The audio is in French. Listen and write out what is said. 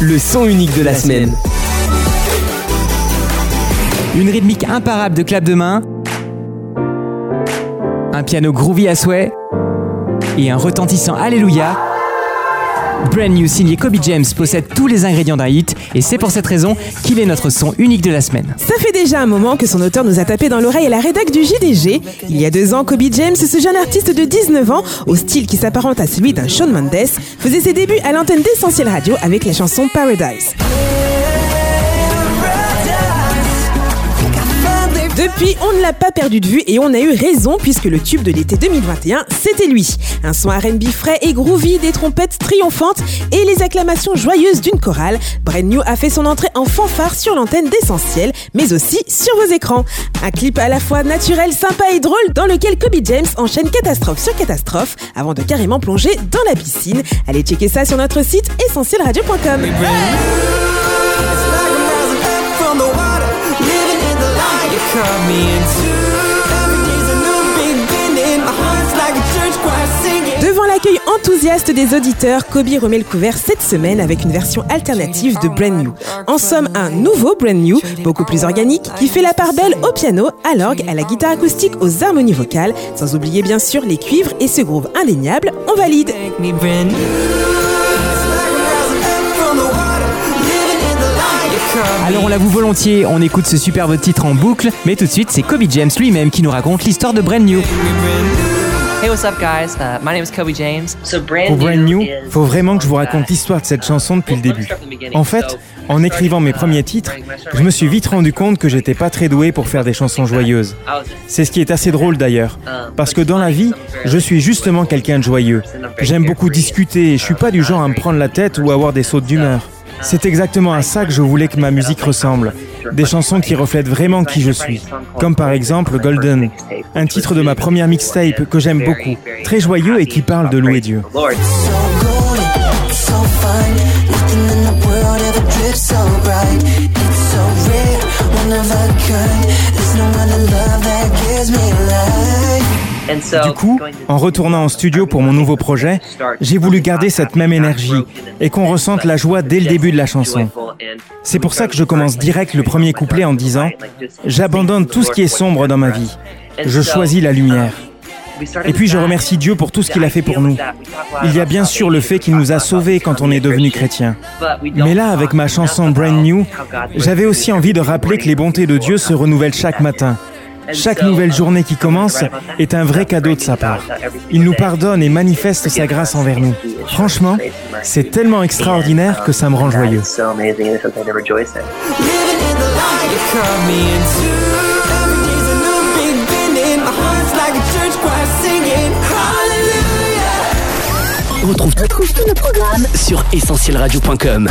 le son unique de la semaine. Une rythmique imparable de clap de main, un piano groovy à souhait et un retentissant Alléluia. Brand New signé Kobe James possède tous les ingrédients d'un hit et c'est pour cette raison qu'il est notre son unique de la semaine. Ça fait déjà un moment que son auteur nous a tapé dans l'oreille à la rédac du JDG. Il y a deux ans, Kobe James, ce jeune artiste de 19 ans, au style qui s'apparente à celui d'un Shawn Mendes, faisait ses débuts à l'antenne d'Essentiel Radio avec la chanson Paradise. Depuis, on ne l'a pas perdu de vue et on a eu raison puisque le tube de l'été 2021, c'était lui. Un son R&B frais et groovy, des trompettes triomphantes et les acclamations joyeuses d'une chorale. Brand New a fait son entrée en fanfare sur l'antenne d'Essentiel, mais aussi sur vos écrans. Un clip à la fois naturel, sympa et drôle dans lequel Kobe James enchaîne catastrophe sur catastrophe avant de carrément plonger dans la piscine. Allez checker ça sur notre site essentielradio.com. Devant l'accueil enthousiaste des auditeurs, Kobe remet le couvert cette semaine avec une version alternative de Brand New. En somme, un nouveau Brand New, beaucoup plus organique, qui fait la part belle au piano, à l'orgue, à la guitare acoustique, aux harmonies vocales, sans oublier bien sûr les cuivres et ce groove indéniable, on valide. Alors on l'avoue volontiers, on écoute ce superbe titre en boucle, mais tout de suite c'est Kobe James lui-même qui nous raconte l'histoire de Brand New. Hey, what's up, guys? Uh, my name is Kobe James. So, brand Pour Brand New, faut vraiment que je vous raconte l'histoire de cette chanson depuis le début. En fait, en écrivant mes premiers titres, je me suis vite rendu compte que j'étais pas très doué pour faire des chansons joyeuses. C'est ce qui est assez drôle d'ailleurs, parce que dans la vie, je suis justement quelqu'un de joyeux. J'aime beaucoup discuter et je suis pas du genre à me prendre la tête ou avoir des sautes d'humeur. C'est exactement à ça que je voulais que ma musique ressemble. Des chansons qui reflètent vraiment qui je suis. Comme par exemple Golden, un titre de ma première mixtape que j'aime beaucoup, très joyeux et qui parle de louer Dieu. Du coup, en retournant en studio pour mon nouveau projet, j'ai voulu garder cette même énergie et qu'on ressente la joie dès le début de la chanson. C'est pour ça que je commence direct le premier couplet en disant ⁇ J'abandonne tout ce qui est sombre dans ma vie. Je choisis la lumière. Et puis je remercie Dieu pour tout ce qu'il a fait pour nous. Il y a bien sûr le fait qu'il nous a sauvés quand on est devenu chrétien. Mais là, avec ma chanson Brand New, j'avais aussi envie de rappeler que les bontés de Dieu se renouvellent chaque matin. Chaque nouvelle journée qui commence est un vrai cadeau de sa part. Il nous pardonne et manifeste sa grâce envers nous. Franchement, c'est tellement extraordinaire que ça me rend joyeux. On retrouve tous nos programmes sur essentielradio.com.